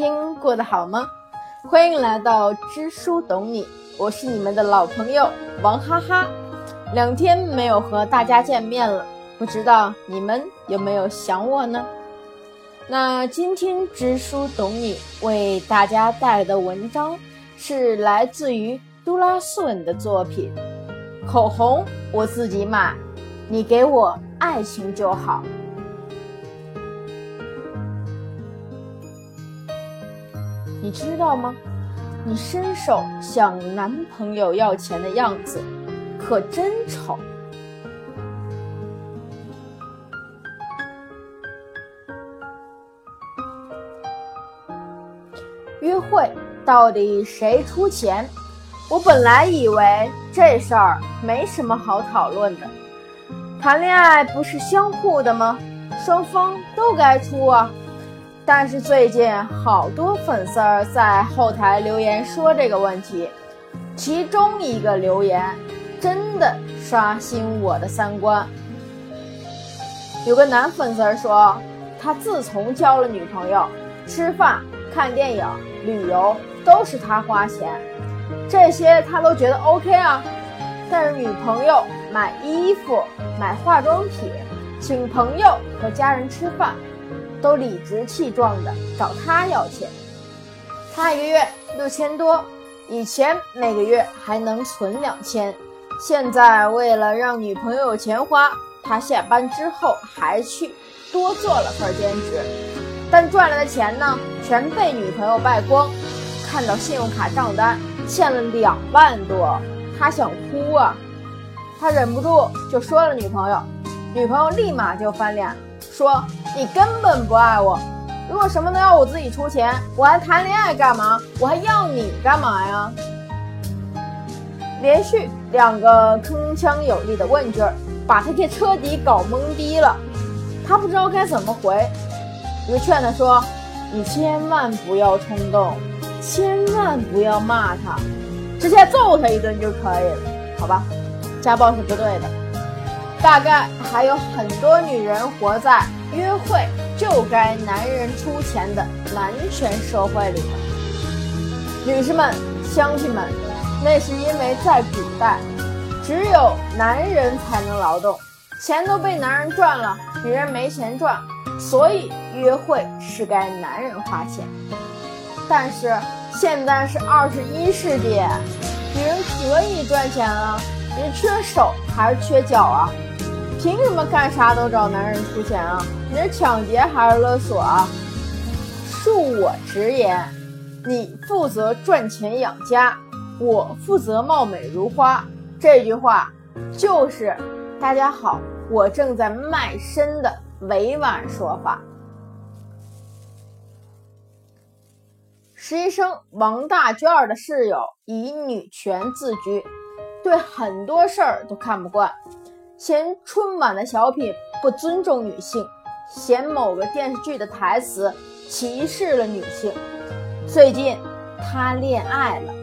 天过得好吗？欢迎来到知书懂你，我是你们的老朋友王哈哈。两天没有和大家见面了，不知道你们有没有想我呢？那今天知书懂你为大家带来的文章是来自于杜拉斯文的作品《口红我自己买，你给我爱情就好》。你知道吗？你伸手向男朋友要钱的样子，可真丑。约会到底谁出钱？我本来以为这事儿没什么好讨论的。谈恋爱不是相互的吗？双方都该出啊。但是最近好多粉丝儿在后台留言说这个问题，其中一个留言真的刷新我的三观。有个男粉丝说，他自从交了女朋友，吃饭、看电影、旅游都是他花钱，这些他都觉得 OK 啊。但是女朋友买衣服、买化妆品、请朋友和家人吃饭。都理直气壮的找他要钱，他一个月六千多，以前每个月还能存两千，现在为了让女朋友有钱花，他下班之后还去多做了份兼职，但赚来的钱呢，全被女朋友败光。看到信用卡账单欠了两万多，他想哭啊，他忍不住就说了女朋友，女朋友立马就翻脸了。说你根本不爱我，如果什么都要我自己出钱，我还谈恋爱干嘛？我还要你干嘛呀？连续两个铿锵有力的问句，把他给彻底搞懵逼了。他不知道该怎么回，我就劝他说：“你千万不要冲动，千万不要骂他，直接揍他一顿就可以了，好吧？家暴是不对的。”大概还有很多女人活在约会就该男人出钱的男权社会里。女士们、乡亲们，那是因为在古代，只有男人才能劳动，钱都被男人赚了，女人没钱赚，所以约会是该男人花钱。但是现在是二十一世纪，女人可以赚钱了，你缺手还是缺脚啊？凭什么干啥都找男人出钱啊？你是抢劫还是勒索啊？恕我直言，你负责赚钱养家，我负责貌美如花。这句话就是大家好，我正在卖身的委婉说法。实习生王大娟的室友以女权自居，对很多事儿都看不惯。嫌春晚的小品不尊重女性，嫌某个电视剧的台词歧视了女性。最近她恋爱了，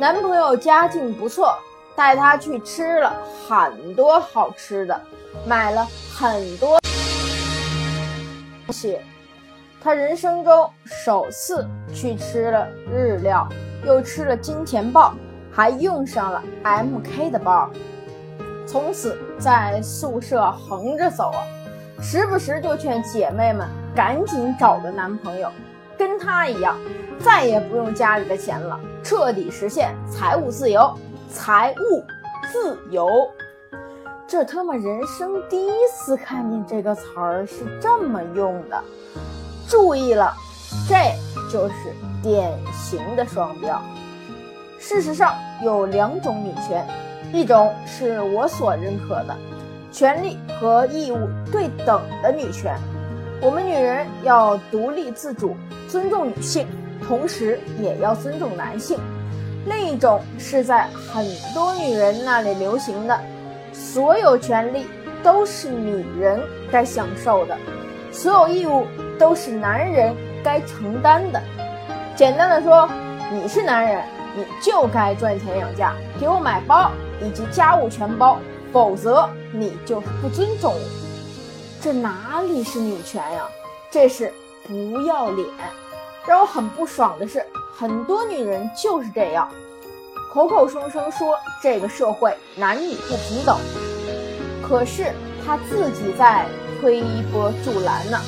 男朋友家境不错，带她去吃了很多好吃的，买了很多东西。她人生中首次去吃了日料，又吃了金钱豹，还用上了 MK 的包。从此在宿舍横着走啊，时不时就劝姐妹们赶紧找个男朋友，跟她一样，再也不用家里的钱了，彻底实现财务自由。财务自由，这他妈人生第一次看见这个词儿是这么用的。注意了，这就是典型的双标。事实上有两种女权。一种是我所认可的，权利和义务对等的女权，我们女人要独立自主，尊重女性，同时也要尊重男性。另一种是在很多女人那里流行的，所有权利都是女人该享受的，所有义务都是男人该承担的。简单的说，你是男人，你就该赚钱养家，给我买包。以及家务全包，否则你就是不尊重我。这哪里是女权呀？这是不要脸！让我很不爽的是，很多女人就是这样，口口声声说这个社会男女不平等，可是她自己在推波助澜呢。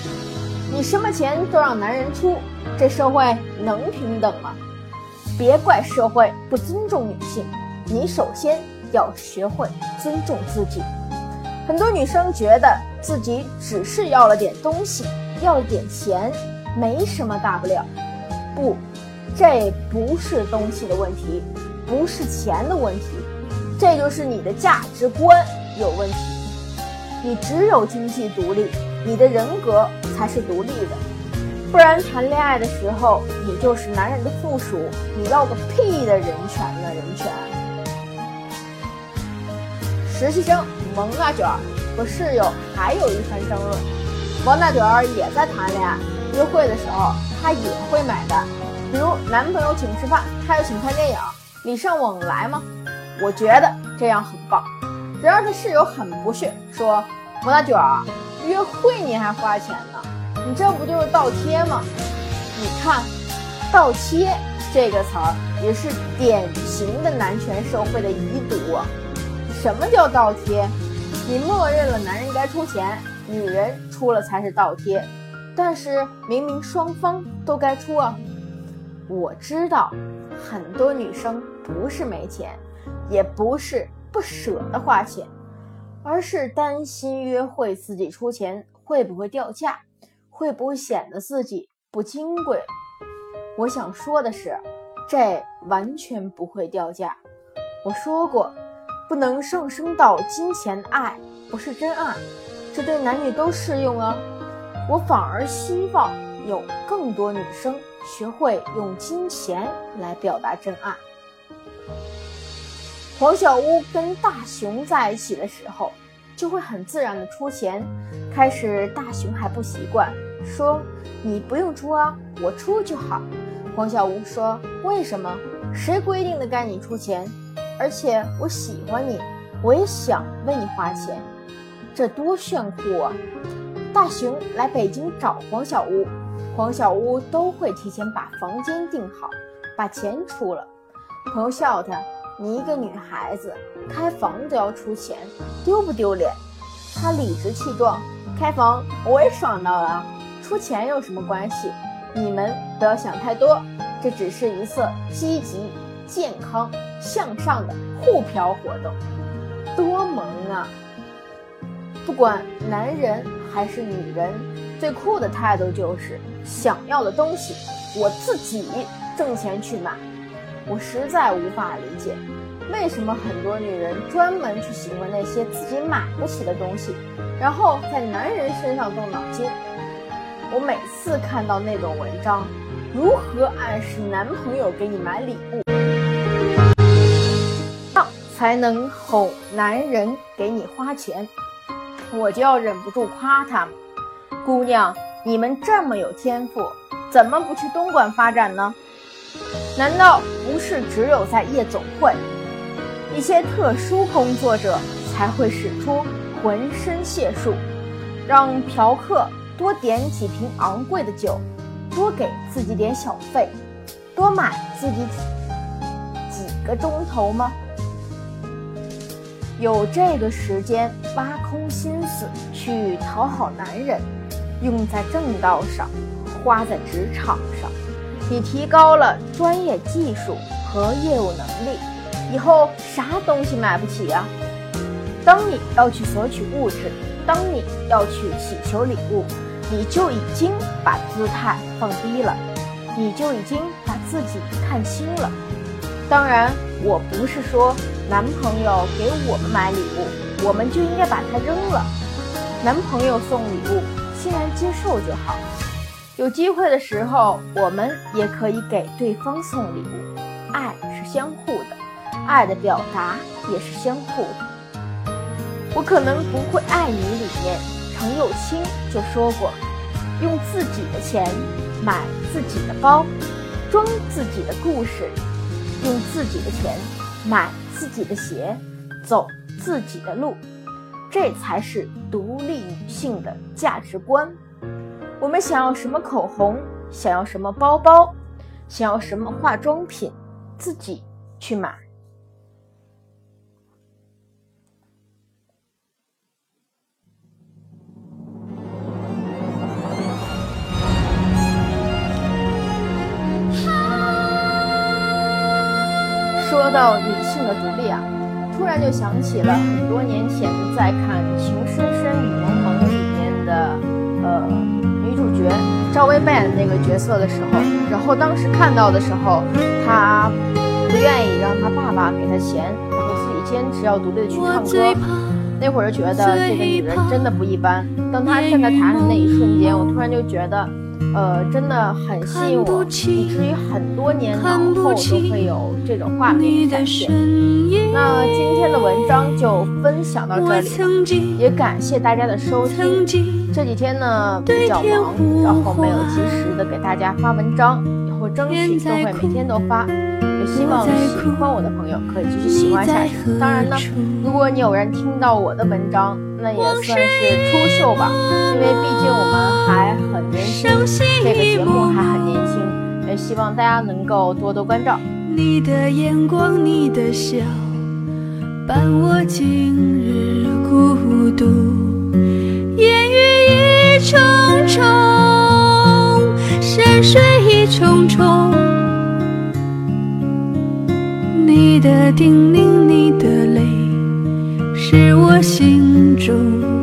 你什么钱都让男人出，这社会能平等吗？别怪社会不尊重女性，你首先要学会尊重自己。很多女生觉得自己只是要了点东西，要了点钱。没什么大不了，不，这不是东西的问题，不是钱的问题，这就是你的价值观有问题。你只有经济独立，你的人格才是独立的，不然谈恋爱的时候你就是男人的附属，你要个屁的人权呢？人权。实习生蒙大卷儿和室友还有一番争论，王大卷儿也在谈恋爱。约会的时候，他也会买单，比如男朋友请吃饭，他又请看电影，礼尚往来吗？我觉得这样很棒。然而他室友很不屑，说：“王大卷儿，约会你还花钱呢？你这不就是倒贴吗？”你看，“倒贴”这个词儿也是典型的男权社会的遗毒。什么叫倒贴？你默认了男人该出钱，女人出了才是倒贴。但是明明双方都该出啊！我知道很多女生不是没钱，也不是不舍得花钱，而是担心约会自己出钱会不会掉价，会不会显得自己不金贵。我想说的是，这完全不会掉价。我说过，不能上升到金钱爱不是真爱，这对男女都适用啊。我反而希望有更多女生学会用金钱来表达真爱。黄小屋跟大熊在一起的时候，就会很自然的出钱。开始大熊还不习惯，说：“你不用出啊，我出就好。”黄小屋说：“为什么？谁规定的该你出钱？而且我喜欢你，我也想为你花钱，这多炫酷啊！”大熊来北京找黄小屋，黄小屋都会提前把房间订好，把钱出了。朋友笑他：“你一个女孩子开房都要出钱，丢不丢脸？”他理直气壮：“开房我也爽到了，出钱有什么关系？你们不要想太多，这只是一次积极、健康、向上的互嫖活动，多萌啊！不管男人。”还是女人最酷的态度就是想要的东西，我自己挣钱去买。我实在无法理解，为什么很多女人专门去喜欢那些自己买不起的东西，然后在男人身上动脑筋。我每次看到那种文章，如何暗示男朋友给你买礼物，才能哄男人给你花钱？我就要忍不住夸他们，姑娘，你们这么有天赋，怎么不去东莞发展呢？难道不是只有在夜总会，一些特殊工作者才会使出浑身解数，让嫖客多点几瓶昂贵的酒，多给自己点小费，多买自己几个钟头吗？有这个时间挖空心思去讨好男人，用在正道上，花在职场上，你提高了专业技术和业务能力，以后啥东西买不起呀？当你要去索取物质，当你要去乞求礼物，你就已经把姿态放低了，你就已经把自己看轻了。当然，我不是说。男朋友给我们买礼物，我们就应该把它扔了。男朋友送礼物，欣然接受就好。有机会的时候，我们也可以给对方送礼物。爱是相互的，爱的表达也是相互的。我可能不会爱你里面，程又青就说过：用自己的钱买自己的包，装自己的故事，用自己的钱买。自己的鞋，走自己的路，这才是独立女性的价值观。我们想要什么口红，想要什么包包，想要什么化妆品，自己去买。说到女性的独立啊，突然就想起了很多年前在看《情深深雨蒙蒙》里面的呃女主角赵薇扮演的那个角色的时候，然后当时看到的时候，她不愿意让她爸爸给她钱，然后自己坚持要独立的去唱歌。那会儿就觉得这个女人真的不一般。当她站在台上的那一瞬间，我突然就觉得。呃，真的很吸引我，以至于很多年往后都会有这种画面展现。那今天的文章就分享到这里，也感谢大家的收听。这几天呢比较忙，然后没有及时的给大家发文章，以后争取都会每天都发。也希望喜欢我的朋友可以继续喜欢下去。当然呢，如果你偶然听到我的文章，那也算是出秀吧，因为毕竟我们还很年轻，这个节目还很年轻，也希望大家能够多多关照。你的眼光，你的笑，伴我今日孤独，烟雨一重重，山水一重重，的叮咛，你的泪，是我心中。